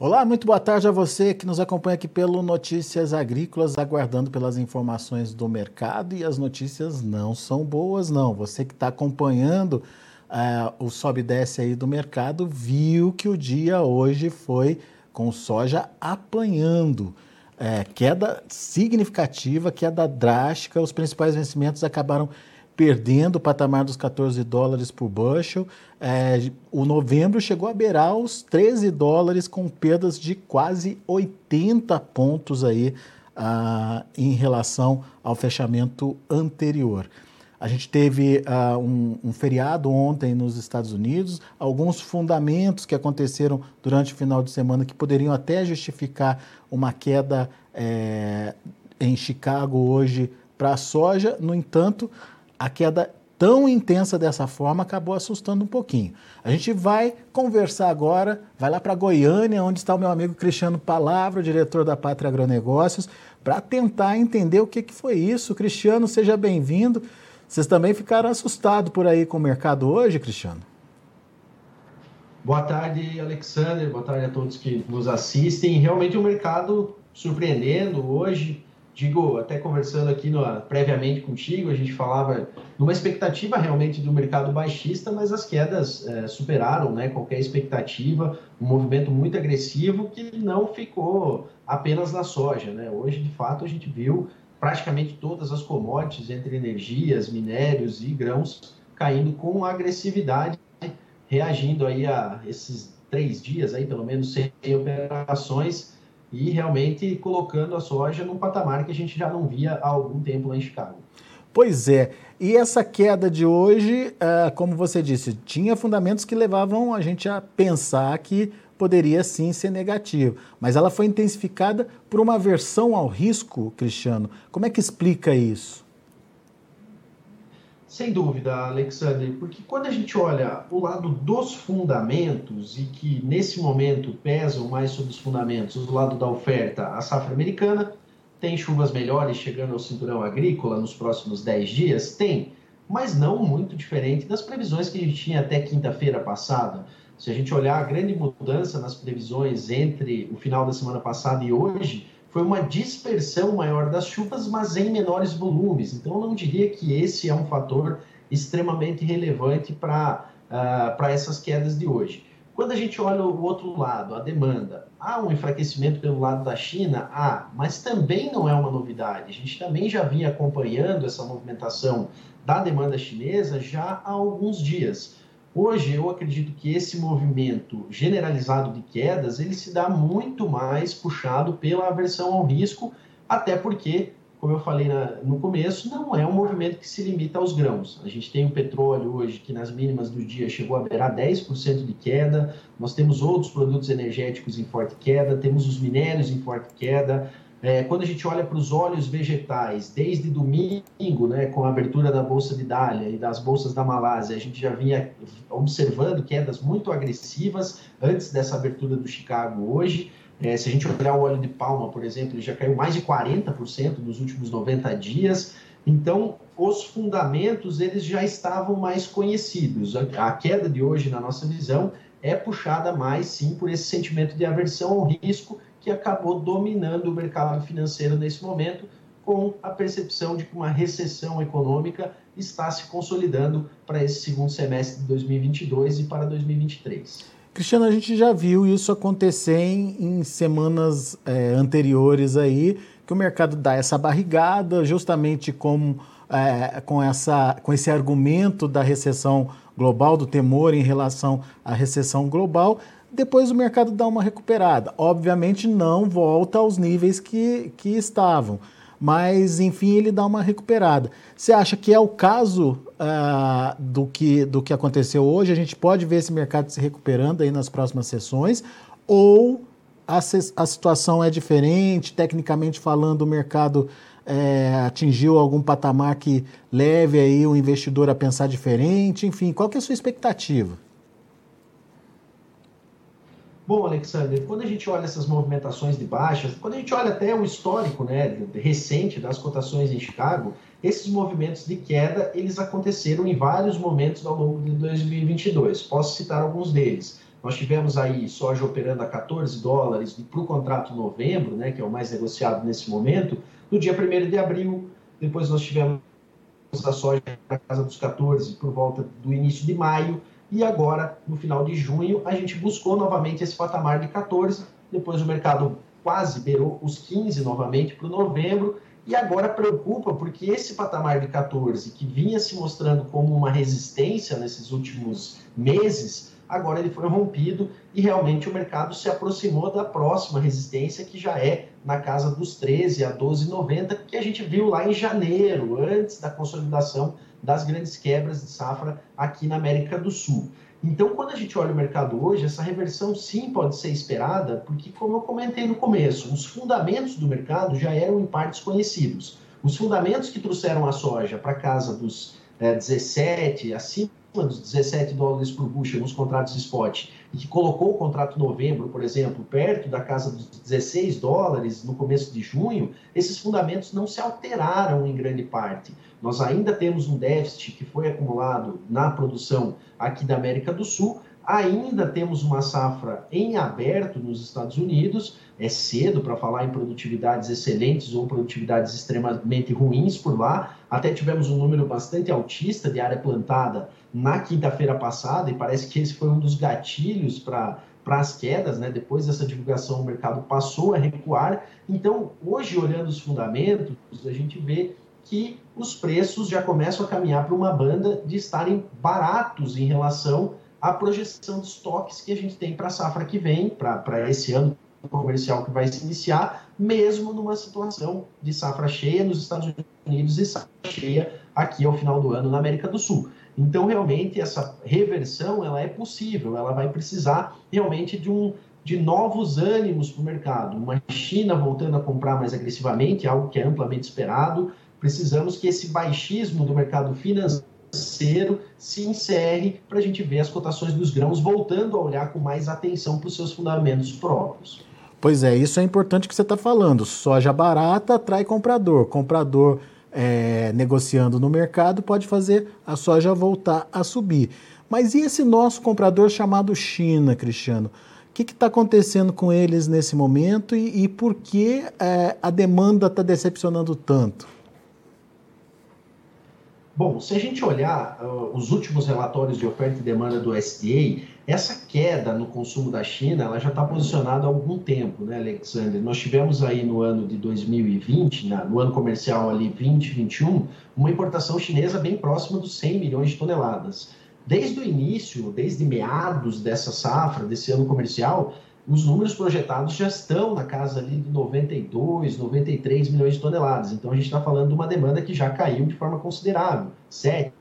Olá, muito boa tarde a você que nos acompanha aqui pelo Notícias Agrícolas, aguardando pelas informações do mercado e as notícias não são boas, não. Você que está acompanhando uh, o sobe e desce aí do mercado viu que o dia hoje foi com soja apanhando. É, queda significativa, queda drástica, os principais vencimentos acabaram perdendo o patamar dos 14 dólares por bushel. É, o novembro chegou a beirar os 13 dólares, com perdas de quase 80 pontos aí ah, em relação ao fechamento anterior. A gente teve uh, um, um, feriado ontem nos Estados Unidos, alguns fundamentos que aconteceram durante o final de semana que poderiam até justificar uma queda é, em Chicago hoje para a soja. No entanto, a queda tão intensa dessa forma acabou assustando um pouquinho. A gente vai conversar agora, vai lá para Goiânia, onde está o meu amigo Cristiano Palavra, diretor da Pátria Agronegócios, para tentar entender o que, que foi isso. Cristiano, seja bem-vindo. Vocês também ficaram assustados por aí com o mercado hoje, Cristiano? Boa tarde, Alexander. Boa tarde a todos que nos assistem. Realmente o um mercado surpreendendo hoje digo, até conversando aqui no, previamente contigo, a gente falava numa expectativa realmente do mercado baixista, mas as quedas é, superaram né, qualquer expectativa, um movimento muito agressivo que não ficou apenas na soja. Né? Hoje, de fato, a gente viu praticamente todas as commodities, entre energias, minérios e grãos, caindo com agressividade, reagindo aí a esses três dias, aí pelo menos sem operações, e realmente colocando a soja num patamar que a gente já não via há algum tempo lá em Chicago. Pois é, e essa queda de hoje, uh, como você disse, tinha fundamentos que levavam a gente a pensar que poderia sim ser negativo, mas ela foi intensificada por uma aversão ao risco, Cristiano. Como é que explica isso? Sem dúvida, Alexandre, porque quando a gente olha o lado dos fundamentos e que nesse momento pesam mais sobre os fundamentos, o lado da oferta, a safra americana, tem chuvas melhores chegando ao cinturão agrícola nos próximos 10 dias? Tem, mas não muito diferente das previsões que a gente tinha até quinta-feira passada. Se a gente olhar a grande mudança nas previsões entre o final da semana passada e hoje, foi uma dispersão maior das chuvas, mas em menores volumes. Então, eu não diria que esse é um fator extremamente relevante para uh, essas quedas de hoje. Quando a gente olha o outro lado, a demanda, há um enfraquecimento pelo lado da China? Há, mas também não é uma novidade. A gente também já vinha acompanhando essa movimentação da demanda chinesa já há alguns dias. Hoje, eu acredito que esse movimento generalizado de quedas, ele se dá muito mais puxado pela aversão ao risco, até porque, como eu falei na, no começo, não é um movimento que se limita aos grãos. A gente tem o petróleo hoje, que nas mínimas do dia chegou a beirar 10% de queda, nós temos outros produtos energéticos em forte queda, temos os minérios em forte queda, é, quando a gente olha para os óleos vegetais, desde domingo, né, com a abertura da Bolsa de Dália e das bolsas da Malásia, a gente já vinha observando quedas muito agressivas antes dessa abertura do Chicago hoje. É, se a gente olhar o óleo de palma, por exemplo, ele já caiu mais de 40% nos últimos 90 dias. Então, os fundamentos eles já estavam mais conhecidos. A, a queda de hoje, na nossa visão, é puxada mais sim por esse sentimento de aversão ao risco que acabou dominando o mercado financeiro nesse momento, com a percepção de que uma recessão econômica está se consolidando para esse segundo semestre de 2022 e para 2023. Cristiano, a gente já viu isso acontecer em, em semanas é, anteriores aí, que o mercado dá essa barrigada, justamente com, é, com, essa, com esse argumento da recessão global, do temor em relação à recessão global, depois o mercado dá uma recuperada. Obviamente não volta aos níveis que, que estavam, mas enfim ele dá uma recuperada. Você acha que é o caso uh, do, que, do que aconteceu hoje? A gente pode ver esse mercado se recuperando aí nas próximas sessões? Ou a, a situação é diferente, tecnicamente falando, o mercado é, atingiu algum patamar que leve aí o investidor a pensar diferente? Enfim, qual que é a sua expectativa? Bom, Alexander, quando a gente olha essas movimentações de baixas, quando a gente olha até o histórico né, recente das cotações em Chicago, esses movimentos de queda eles aconteceram em vários momentos ao longo de 2022. Posso citar alguns deles. Nós tivemos aí soja operando a 14 dólares para o contrato novembro, né, que é o mais negociado nesse momento, no dia 1 de abril. Depois nós tivemos a soja na casa dos 14 por volta do início de maio. E agora, no final de junho, a gente buscou novamente esse patamar de 14. Depois o mercado quase beirou os 15 novamente para o novembro. E agora preocupa porque esse patamar de 14, que vinha se mostrando como uma resistência nesses últimos meses, agora ele foi rompido e realmente o mercado se aproximou da próxima resistência, que já é na casa dos 13 a 12,90, que a gente viu lá em janeiro, antes da consolidação das grandes quebras de safra aqui na América do Sul. Então, quando a gente olha o mercado hoje, essa reversão sim pode ser esperada, porque, como eu comentei no começo, os fundamentos do mercado já eram em partes conhecidos. Os fundamentos que trouxeram a soja para casa dos é, 17, acima dos 17 dólares por bushel nos contratos spot e que colocou o contrato novembro, por exemplo, perto da casa dos 16 dólares no começo de junho, esses fundamentos não se alteraram em grande parte. Nós ainda temos um déficit que foi acumulado na produção aqui da América do Sul, ainda temos uma safra em aberto nos Estados Unidos, é cedo para falar em produtividades excelentes ou produtividades extremamente ruins por lá. Até tivemos um número bastante altista de área plantada na quinta-feira passada, e parece que esse foi um dos gatilhos para para as quedas, né? Depois dessa divulgação, o mercado passou a recuar. Então, hoje, olhando os fundamentos, a gente vê que os preços já começam a caminhar para uma banda de estarem baratos em relação à projeção de estoques que a gente tem para a safra que vem, para esse ano comercial que vai se iniciar, mesmo numa situação de safra cheia nos Estados Unidos e safra cheia aqui ao final do ano na América do Sul. Então, realmente, essa reversão ela é possível, ela vai precisar realmente de, um, de novos ânimos para o mercado. Uma China voltando a comprar mais agressivamente, algo que é amplamente esperado. Precisamos que esse baixismo do mercado financeiro se encerre para a gente ver as cotações dos grãos voltando a olhar com mais atenção para os seus fundamentos próprios. Pois é, isso é importante que você está falando. Soja barata atrai comprador. Comprador é, negociando no mercado pode fazer a soja voltar a subir. Mas e esse nosso comprador chamado China, Cristiano? O que está acontecendo com eles nesse momento e, e por que é, a demanda está decepcionando tanto? Bom, se a gente olhar uh, os últimos relatórios de oferta e demanda do SDA, essa queda no consumo da China ela já está posicionada há algum tempo, né, Alexander? Nós tivemos aí no ano de 2020, na, no ano comercial ali 2021, uma importação chinesa bem próxima dos 100 milhões de toneladas. Desde o início, desde meados dessa safra, desse ano comercial, os números projetados já estão na casa ali de 92, 93 milhões de toneladas. Então a gente está falando de uma demanda que já caiu de forma considerável, 7,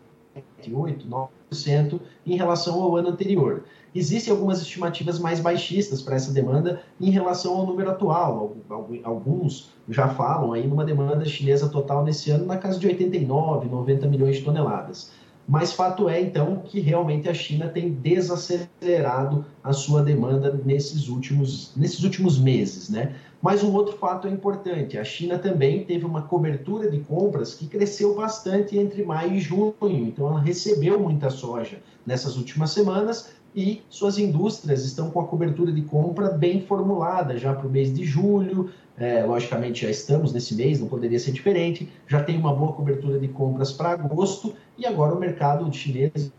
8, 9% em relação ao ano anterior. Existem algumas estimativas mais baixistas para essa demanda em relação ao número atual. Alguns já falam aí numa demanda chinesa total nesse ano na casa de 89, 90 milhões de toneladas. Mas fato é, então, que realmente a China tem desacelerado a sua demanda nesses últimos, nesses últimos meses, né? Mas um outro fato é importante: a China também teve uma cobertura de compras que cresceu bastante entre maio e junho, então ela recebeu muita soja nessas últimas semanas e suas indústrias estão com a cobertura de compra bem formulada já para o mês de julho, é, logicamente, já estamos nesse mês, não poderia ser diferente. Já tem uma boa cobertura de compras para agosto e agora o mercado chinês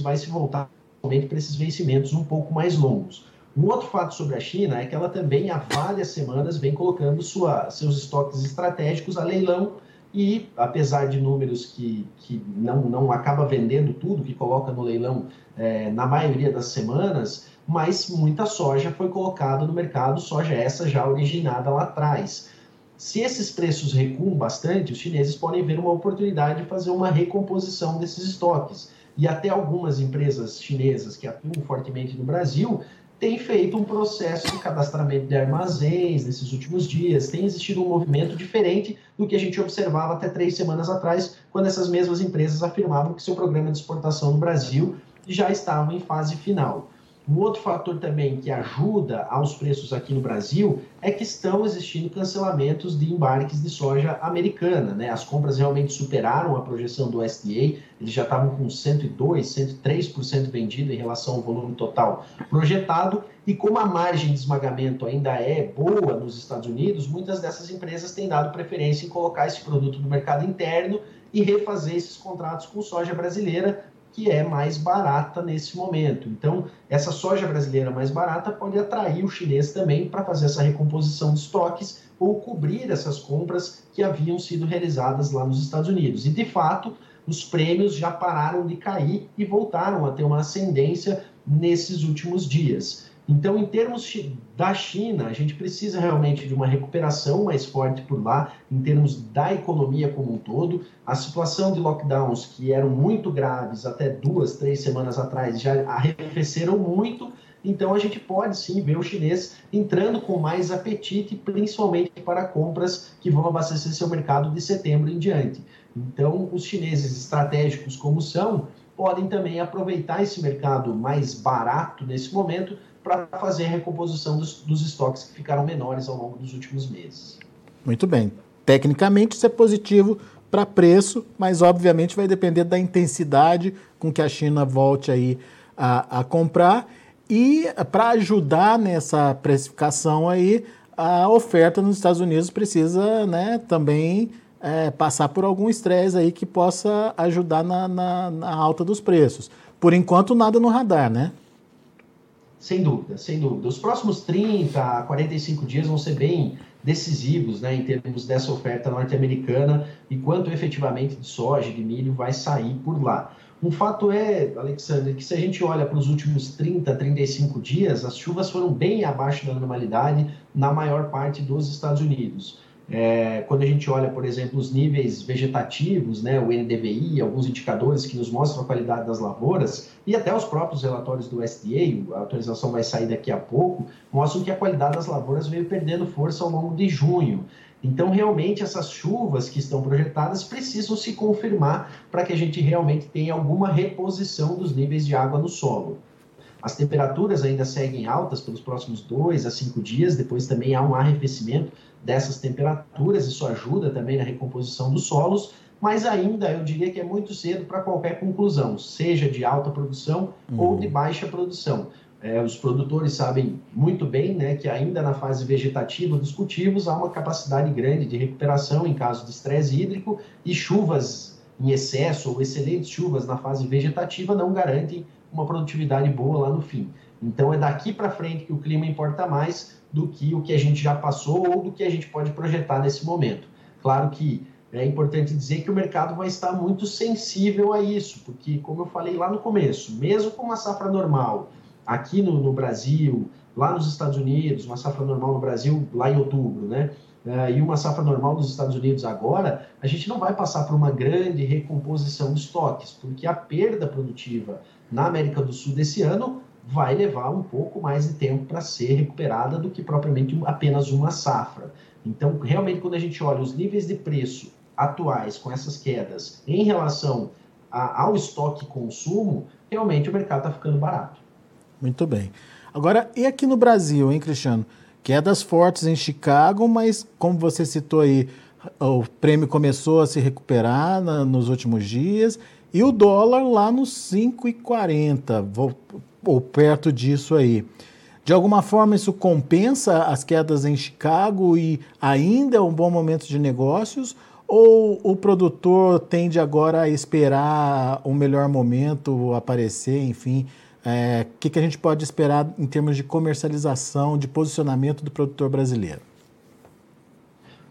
vai se voltar para esses vencimentos um pouco mais longos. Um outro fato sobre a China é que ela também há várias semanas vem colocando sua, seus estoques estratégicos a leilão e, apesar de números que, que não, não acaba vendendo tudo que coloca no leilão é, na maioria das semanas, mas muita soja foi colocada no mercado, soja essa já originada lá atrás. Se esses preços recuam bastante, os chineses podem ver uma oportunidade de fazer uma recomposição desses estoques. E até algumas empresas chinesas que atuam fortemente no Brasil têm feito um processo de cadastramento de armazéns nesses últimos dias. Tem existido um movimento diferente do que a gente observava até três semanas atrás, quando essas mesmas empresas afirmavam que seu programa de exportação no Brasil já estava em fase final. Um outro fator também que ajuda aos preços aqui no Brasil é que estão existindo cancelamentos de embarques de soja americana. Né? As compras realmente superaram a projeção do SDA, eles já estavam com 102, 103% vendido em relação ao volume total projetado. E como a margem de esmagamento ainda é boa nos Estados Unidos, muitas dessas empresas têm dado preferência em colocar esse produto no mercado interno e refazer esses contratos com soja brasileira que é mais barata nesse momento. Então, essa soja brasileira mais barata pode atrair o chinês também para fazer essa recomposição de estoques ou cobrir essas compras que haviam sido realizadas lá nos Estados Unidos. E, de fato, os prêmios já pararam de cair e voltaram a ter uma ascendência nesses últimos dias. Então, em termos da China, a gente precisa realmente de uma recuperação mais forte por lá, em termos da economia como um todo. A situação de lockdowns, que eram muito graves até duas, três semanas atrás, já arrefeceram muito. Então, a gente pode sim ver o chinês entrando com mais apetite, principalmente para compras que vão abastecer seu mercado de setembro em diante. Então, os chineses estratégicos como são, podem também aproveitar esse mercado mais barato nesse momento para fazer a recomposição dos, dos estoques que ficaram menores ao longo dos últimos meses. Muito bem. Tecnicamente, isso é positivo para preço, mas obviamente vai depender da intensidade com que a China volte aí a, a comprar. E para ajudar nessa precificação aí, a oferta nos Estados Unidos precisa né, também é, passar por algum estresse aí que possa ajudar na, na, na alta dos preços. Por enquanto, nada no radar, né? Sem dúvida, sem dúvida. Os próximos 30 a 45 dias vão ser bem decisivos né, em termos dessa oferta norte-americana e quanto efetivamente de soja, de milho vai sair por lá. Um fato é, Alexandre, que se a gente olha para os últimos 30, 35 dias, as chuvas foram bem abaixo da normalidade na maior parte dos Estados Unidos. É, quando a gente olha, por exemplo, os níveis vegetativos, né, o NDVI, alguns indicadores que nos mostram a qualidade das lavouras, e até os próprios relatórios do SDA, a autorização vai sair daqui a pouco, mostram que a qualidade das lavouras veio perdendo força ao longo de junho. Então, realmente, essas chuvas que estão projetadas precisam se confirmar para que a gente realmente tenha alguma reposição dos níveis de água no solo. As temperaturas ainda seguem altas pelos próximos dois a cinco dias, depois também há um arrefecimento dessas temperaturas, isso ajuda também na recomposição dos solos, mas ainda eu diria que é muito cedo para qualquer conclusão, seja de alta produção uhum. ou de baixa produção. É, os produtores sabem muito bem né, que ainda na fase vegetativa dos cultivos há uma capacidade grande de recuperação em caso de estresse hídrico e chuvas em excesso ou excelentes chuvas na fase vegetativa não garantem uma produtividade boa lá no fim. Então é daqui para frente que o clima importa mais do que o que a gente já passou ou do que a gente pode projetar nesse momento. Claro que é importante dizer que o mercado vai estar muito sensível a isso, porque, como eu falei lá no começo, mesmo com uma safra normal aqui no, no Brasil, lá nos Estados Unidos, uma safra normal no Brasil lá em outubro, né? Uh, e uma safra normal nos Estados Unidos agora, a gente não vai passar por uma grande recomposição de estoques, porque a perda produtiva na América do Sul desse ano vai levar um pouco mais de tempo para ser recuperada do que propriamente apenas uma safra. Então, realmente, quando a gente olha os níveis de preço atuais com essas quedas em relação a, ao estoque consumo, realmente o mercado está ficando barato. Muito bem. Agora, e aqui no Brasil, hein, Cristiano? Quedas fortes em Chicago, mas como você citou aí, o prêmio começou a se recuperar na, nos últimos dias e o dólar lá nos 5,40 ou perto disso aí. De alguma forma, isso compensa as quedas em Chicago e ainda é um bom momento de negócios? Ou o produtor tende agora a esperar o melhor momento aparecer, enfim? O é, que, que a gente pode esperar em termos de comercialização, de posicionamento do produtor brasileiro?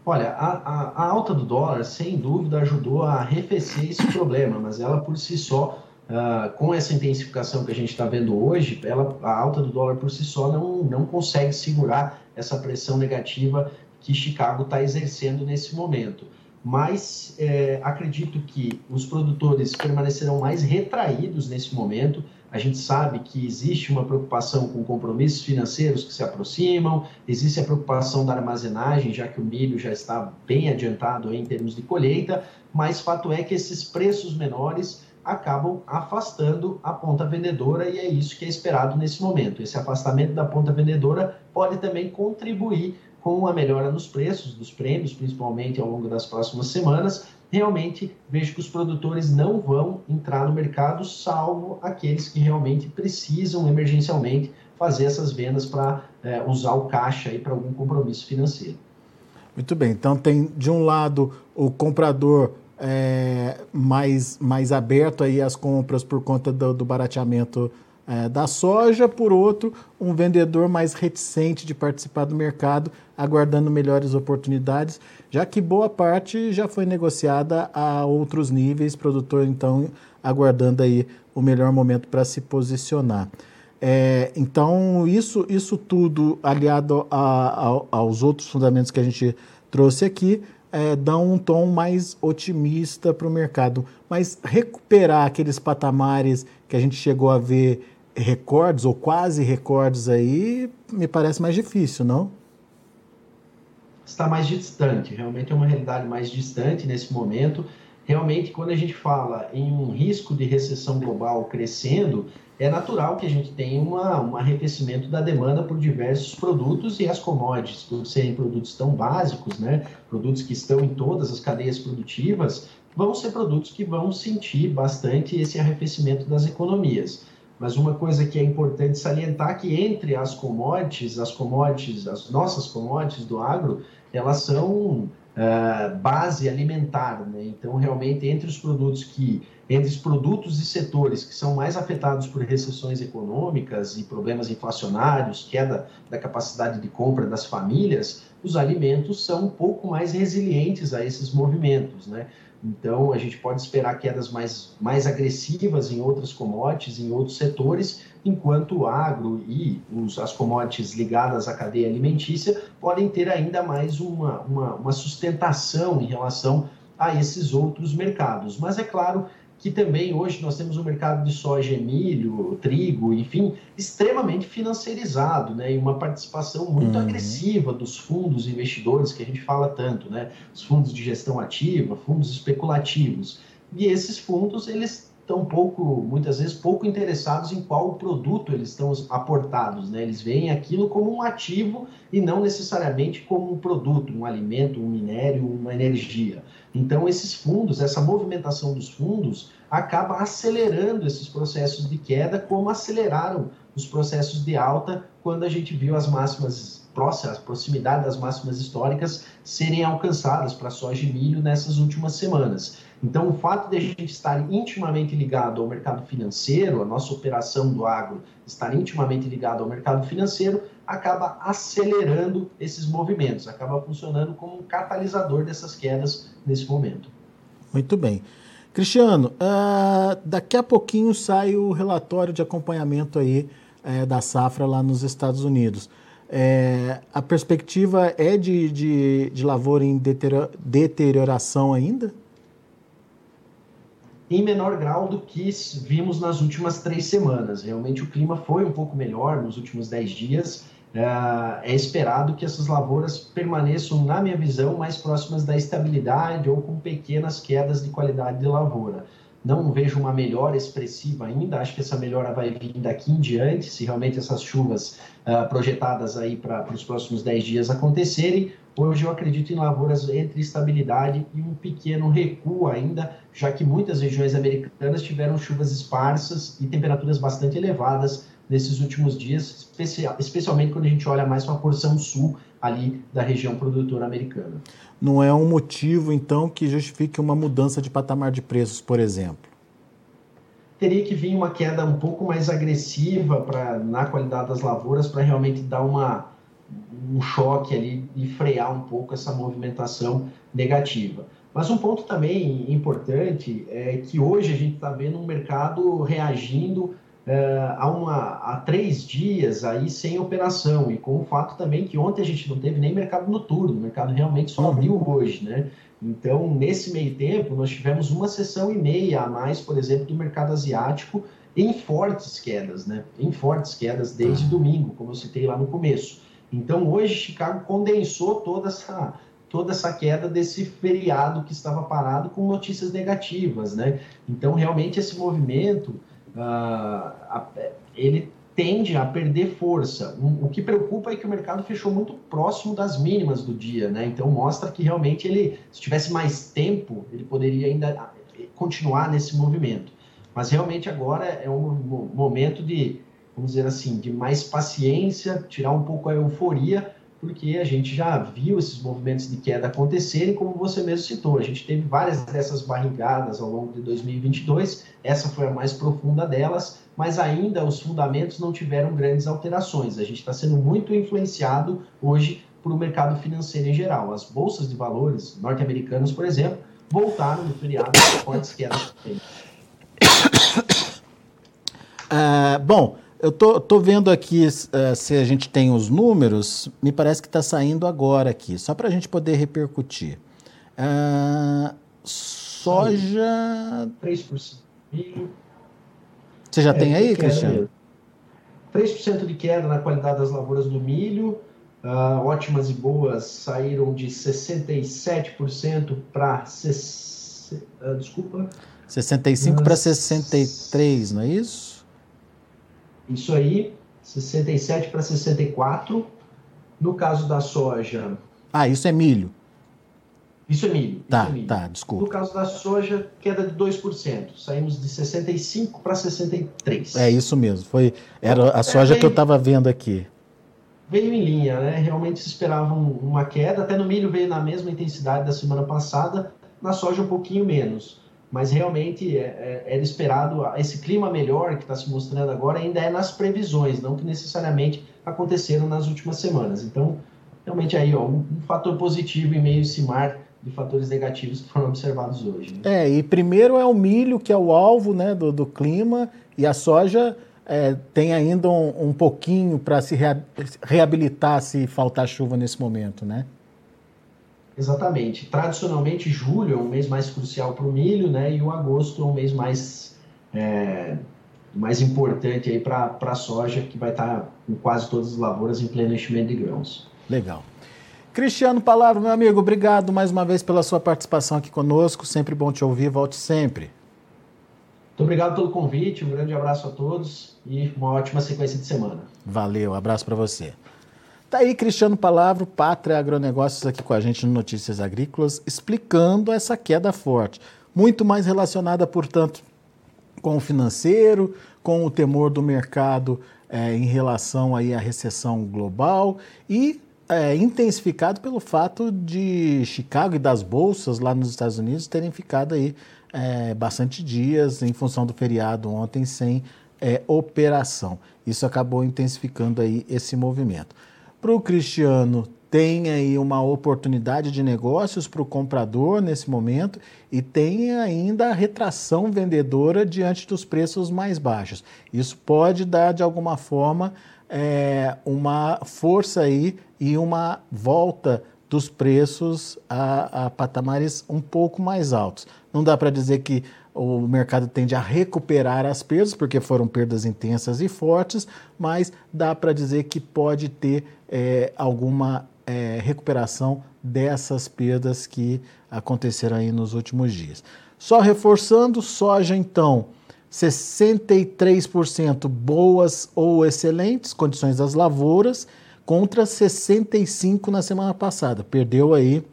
Olha, a, a, a alta do dólar, sem dúvida, ajudou a arrefecer esse problema, mas ela por si só Uh, com essa intensificação que a gente está vendo hoje, ela, a alta do dólar por si só não, não consegue segurar essa pressão negativa que Chicago está exercendo nesse momento. Mas é, acredito que os produtores permanecerão mais retraídos nesse momento. A gente sabe que existe uma preocupação com compromissos financeiros que se aproximam, existe a preocupação da armazenagem, já que o milho já está bem adiantado em termos de colheita, mas fato é que esses preços menores acabam afastando a ponta vendedora e é isso que é esperado nesse momento. Esse afastamento da ponta vendedora pode também contribuir com a melhora nos preços dos prêmios, principalmente ao longo das próximas semanas. Realmente vejo que os produtores não vão entrar no mercado, salvo aqueles que realmente precisam emergencialmente fazer essas vendas para é, usar o caixa para algum compromisso financeiro. Muito bem, então tem de um lado o comprador é, mais, mais aberto aí às compras por conta do, do barateamento é, da soja, por outro, um vendedor mais reticente de participar do mercado, aguardando melhores oportunidades, já que boa parte já foi negociada a outros níveis, produtor então aguardando aí o melhor momento para se posicionar. É, então, isso, isso tudo aliado a, a, aos outros fundamentos que a gente trouxe aqui, é, dão um tom mais otimista para o mercado. Mas recuperar aqueles patamares que a gente chegou a ver recordes ou quase recordes aí, me parece mais difícil, não? Está mais distante, realmente é uma realidade mais distante nesse momento. Realmente, quando a gente fala em um risco de recessão global crescendo, é natural que a gente tenha uma, um arrefecimento da demanda por diversos produtos e as commodities, por serem produtos tão básicos, né, produtos que estão em todas as cadeias produtivas, vão ser produtos que vão sentir bastante esse arrefecimento das economias. Mas uma coisa que é importante salientar que entre as commodities, as commodities, as nossas commodities do agro, elas são uh, base alimentar, né? Então, realmente, entre os produtos que, entre os produtos e setores que são mais afetados por recessões econômicas e problemas inflacionários, queda da capacidade de compra das famílias, os alimentos são um pouco mais resilientes a esses movimentos, né? Então, a gente pode esperar quedas mais, mais agressivas em outras commodities, em outros setores, enquanto o agro e os, as commodities ligadas à cadeia alimentícia podem ter ainda mais uma, uma, uma sustentação em relação a esses outros mercados. Mas é claro que também hoje nós temos um mercado de soja, milho, trigo, enfim, extremamente financiarizado, né? E uma participação muito uhum. agressiva dos fundos investidores que a gente fala tanto, né? Os fundos de gestão ativa, fundos especulativos. E esses fundos, eles estão pouco, muitas vezes, pouco interessados em qual produto eles estão aportados, né? Eles veem aquilo como um ativo e não necessariamente como um produto, um alimento, um minério, uma energia. Então, esses fundos, essa movimentação dos fundos, acaba acelerando esses processos de queda, como aceleraram os processos de alta quando a gente viu as máximas próximas, a proximidade das máximas históricas serem alcançadas para soja e milho nessas últimas semanas. Então, o fato de a gente estar intimamente ligado ao mercado financeiro, a nossa operação do agro estar intimamente ligado ao mercado financeiro, acaba acelerando esses movimentos, acaba funcionando como um catalisador dessas quedas nesse momento. Muito bem. Cristiano, uh, daqui a pouquinho sai o relatório de acompanhamento aí uh, da safra lá nos Estados Unidos. Uh, a perspectiva é de, de, de lavoura em deterioração ainda? Em menor grau do que vimos nas últimas três semanas. Realmente o clima foi um pouco melhor nos últimos dez dias é, é esperado que essas lavouras permaneçam, na minha visão, mais próximas da estabilidade ou com pequenas quedas de qualidade de lavoura. Não vejo uma melhora expressiva ainda, acho que essa melhora vai vir daqui em diante, se realmente essas chuvas uh, projetadas aí para os próximos 10 dias acontecerem. Hoje eu acredito em lavouras entre estabilidade e um pequeno recuo ainda, já que muitas regiões americanas tiveram chuvas esparsas e temperaturas bastante elevadas nesses últimos dias, especialmente quando a gente olha mais para a porção sul ali da região produtora americana. Não é um motivo, então, que justifique uma mudança de patamar de preços, por exemplo? Teria que vir uma queda um pouco mais agressiva pra, na qualidade das lavouras para realmente dar uma, um choque ali e frear um pouco essa movimentação negativa. Mas um ponto também importante é que hoje a gente está vendo um mercado reagindo uh, há, uma, há três dias aí sem operação, e com o fato também que ontem a gente não teve nem mercado noturno, o mercado realmente só abriu hoje, né? Então, nesse meio tempo, nós tivemos uma sessão e meia a mais, por exemplo, do mercado asiático em fortes quedas, né? Em fortes quedas desde uhum. domingo, como eu citei lá no começo. Então, hoje, Chicago condensou toda essa toda essa queda desse feriado que estava parado com notícias negativas, né? Então, realmente, esse movimento, uh, ele tende a perder força. O que preocupa é que o mercado fechou muito próximo das mínimas do dia, né? Então mostra que realmente ele, se tivesse mais tempo, ele poderia ainda continuar nesse movimento. Mas realmente agora é um momento de, vamos dizer assim, de mais paciência, tirar um pouco a euforia porque a gente já viu esses movimentos de queda acontecerem, como você mesmo citou. A gente teve várias dessas barrigadas ao longo de 2022, essa foi a mais profunda delas, mas ainda os fundamentos não tiveram grandes alterações. A gente está sendo muito influenciado hoje por o mercado financeiro em geral. As bolsas de valores norte-americanas, por exemplo, voltaram no feriado com fortes quedas. Uh, bom, eu tô, tô vendo aqui uh, se a gente tem os números, me parece que está saindo agora aqui, só para a gente poder repercutir. Uh, soja. 3%. Você já é, tem aí, Cristiano? 3% de queda na qualidade das lavouras do milho. Uh, ótimas e boas saíram de 67% para. Uh, desculpa. 65 para 63, não é isso? Isso aí, 67 para 64. No caso da soja. Ah, isso é milho. Isso é milho. Tá, é milho. tá, desculpa. No caso da soja, queda de 2%. Saímos de 65 para 63. É isso mesmo. Foi, era a soja é, veio, que eu estava vendo aqui. Veio em linha, né? Realmente se esperava uma queda. Até no milho veio na mesma intensidade da semana passada. Na soja, um pouquinho menos mas realmente é, é, era esperado esse clima melhor que está se mostrando agora ainda é nas previsões, não que necessariamente aconteceram nas últimas semanas. Então, realmente aí ó, um, um fator positivo em meio a esse mar de fatores negativos que foram observados hoje. Né? É, e primeiro é o milho, que é o alvo né, do, do clima, e a soja é, tem ainda um, um pouquinho para se reabilitar se faltar chuva nesse momento, né? Exatamente. Tradicionalmente, julho é um mês mais crucial para o milho, né? E o agosto é um mês mais, é, mais importante aí para a soja, que vai estar tá com quase todas as lavouras em pleno enchimento de grãos. Legal. Cristiano Palavra, meu amigo, obrigado mais uma vez pela sua participação aqui conosco. Sempre bom te ouvir. Volte sempre. Muito obrigado pelo convite. Um grande abraço a todos e uma ótima sequência de semana. Valeu. Abraço para você. Tá aí Cristiano Palavro, Pátria Agronegócios aqui com a gente no Notícias Agrícolas, explicando essa queda forte, muito mais relacionada, portanto, com o financeiro, com o temor do mercado é, em relação aí à recessão global e é, intensificado pelo fato de Chicago e das bolsas lá nos Estados Unidos terem ficado aí é, bastante dias em função do feriado ontem sem é, operação. Isso acabou intensificando aí esse movimento. Para o Cristiano, tem aí uma oportunidade de negócios para o comprador nesse momento e tem ainda a retração vendedora diante dos preços mais baixos. Isso pode dar, de alguma forma, é, uma força aí e uma volta dos preços a, a patamares um pouco mais altos. Não dá para dizer que o mercado tende a recuperar as perdas, porque foram perdas intensas e fortes, mas dá para dizer que pode ter é, alguma é, recuperação dessas perdas que aconteceram aí nos últimos dias. Só reforçando, soja então, 63% boas ou excelentes condições das lavouras, contra 65% na semana passada. Perdeu aí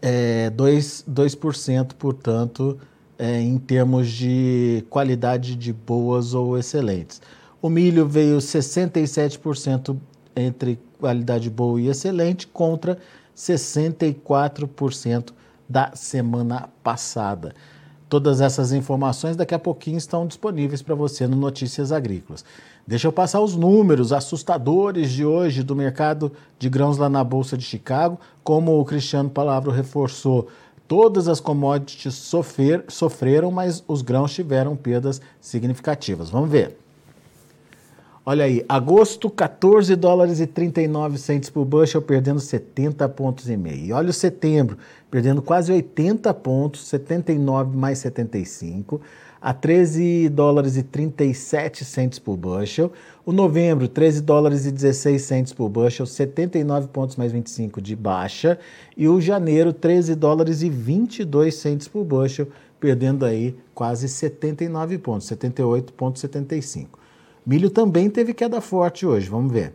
é, 2%, 2% portanto, é, em termos de qualidade de boas ou excelentes. O milho veio 67% entre qualidade boa e excelente contra 64% da semana passada. Todas essas informações daqui a pouquinho estão disponíveis para você no Notícias Agrícolas. Deixa eu passar os números assustadores de hoje do mercado de grãos lá na Bolsa de Chicago. Como o Cristiano Palavro reforçou, Todas as commodities sofrer, sofreram, mas os grãos tiveram perdas significativas. Vamos ver. Olha aí, agosto, 14 dólares e 39 centos por bushel, perdendo 70 pontos e meio. E olha o setembro, perdendo quase 80 pontos, 79 mais 75. a 13 dólares e 37 centes por bushel. O novembro, 13 dólares e 16 centes por bushel, 79 pontos mais 25 de baixa. E o janeiro, 13 dólares e 22 centes por bushel, perdendo aí quase 79 pontos, 78,75. Milho também teve queda forte hoje, vamos ver.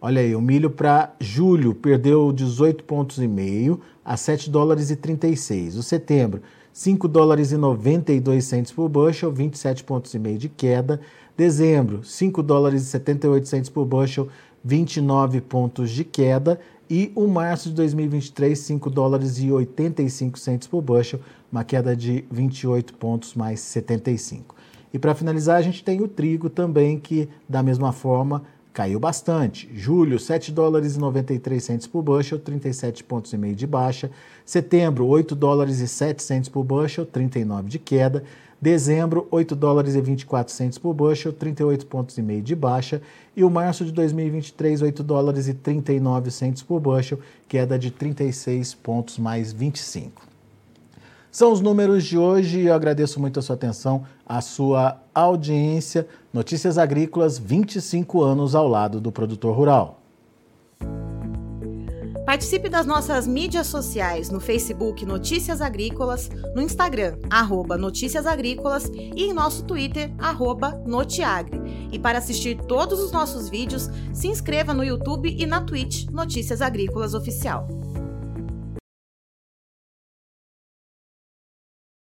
Olha aí, o milho para julho perdeu 18 pontos e meio a 7 dólares e 36. O setembro, 5 dólares e 92 centos por bushel, 27 pontos e meio de queda. Dezembro, 5 dólares e 78 centos por bushel, 29 pontos de queda. E o março de 2023, 5 dólares e 85 centos por bushel, uma queda de 28 pontos mais 75. E para finalizar, a gente tem o trigo também, que da mesma forma caiu bastante. Julho, 7 dólares e 93 centos por bushel, 37 pontos e meio de baixa. Setembro, 8 dólares e 7 centos por bushel, 39 de queda. Dezembro, 8 dólares e 24 centos por bushel, 38 pontos e meio de baixa. E o março de 2023, 8 dólares e 39 centos por bushel, queda de 36 pontos mais 25. São os números de hoje e eu agradeço muito a sua atenção, a sua audiência. Notícias Agrícolas, 25 anos ao lado do produtor rural. Participe das nossas mídias sociais no Facebook Notícias Agrícolas, no Instagram, arroba Notícias Agrícolas e em nosso Twitter, arroba Notiagre. E para assistir todos os nossos vídeos, se inscreva no YouTube e na Twitch Notícias Agrícolas Oficial.